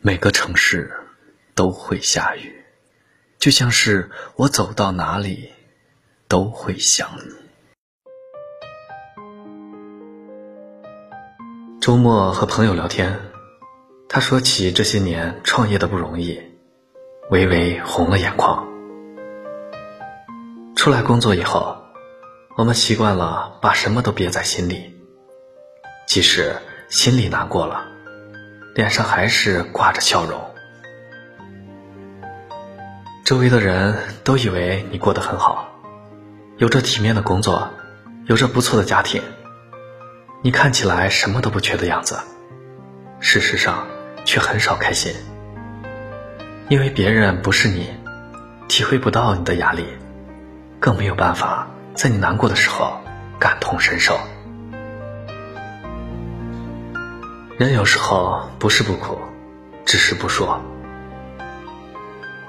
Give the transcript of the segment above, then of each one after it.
每个城市都会下雨，就像是我走到哪里都会想你。周末和朋友聊天，他说起这些年创业的不容易，微微红了眼眶。出来工作以后，我们习惯了把什么都憋在心里，即使心里难过了。脸上还是挂着笑容，周围的人都以为你过得很好，有着体面的工作，有着不错的家庭，你看起来什么都不缺的样子，事实上却很少开心，因为别人不是你，体会不到你的压力，更没有办法在你难过的时候感同身受。人有时候不是不苦，只是不说。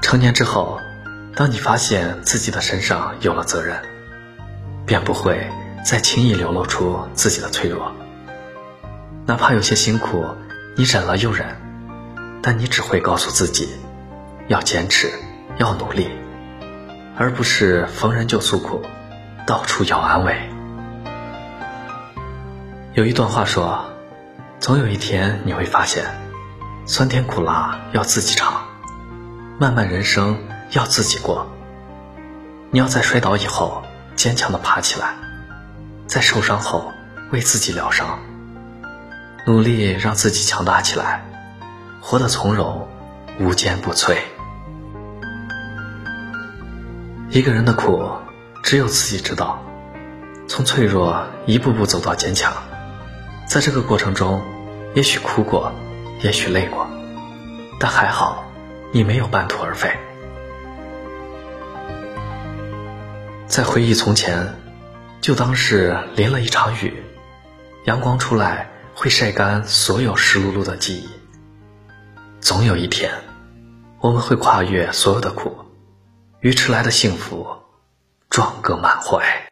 成年之后，当你发现自己的身上有了责任，便不会再轻易流露出自己的脆弱。哪怕有些辛苦，你忍了又忍，但你只会告诉自己，要坚持，要努力，而不是逢人就诉苦，到处要安慰。有一段话说。总有一天你会发现，酸甜苦辣要自己尝，漫漫人生要自己过。你要在摔倒以后坚强的爬起来，在受伤后为自己疗伤，努力让自己强大起来，活得从容，无坚不摧。一个人的苦，只有自己知道。从脆弱一步步走到坚强。在这个过程中，也许哭过，也许累过，但还好，你没有半途而废。在回忆从前，就当是淋了一场雨，阳光出来会晒干所有湿漉漉的记忆。总有一天，我们会跨越所有的苦，与迟来的幸福撞个满怀。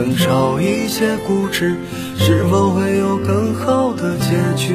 能少一些固执。是否会有更好的结局？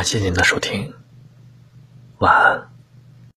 感谢您的收听，晚安。